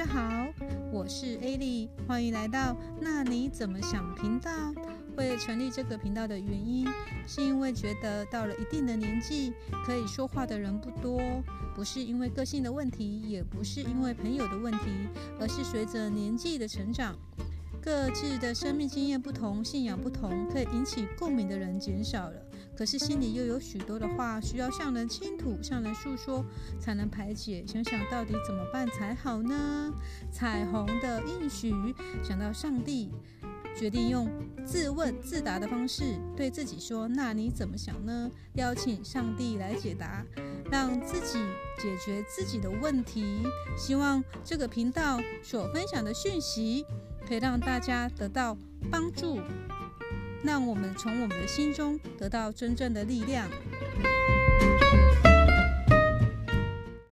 家好，我是艾莉，欢迎来到那你怎么想频道。会成立这个频道的原因，是因为觉得到了一定的年纪，可以说话的人不多，不是因为个性的问题，也不是因为朋友的问题，而是随着年纪的成长，各自的生命经验不同，信仰不同，可以引起共鸣的人减少了。可是心里又有许多的话需要向人倾吐、向人诉说，才能排解。想想到底怎么办才好呢？彩虹的应许，想到上帝，决定用自问自答的方式对自己说：“那你怎么想呢？”邀请上帝来解答，让自己解决自己的问题。希望这个频道所分享的讯息，可以让大家得到帮助。让我们从我们的心中得到真正的力量。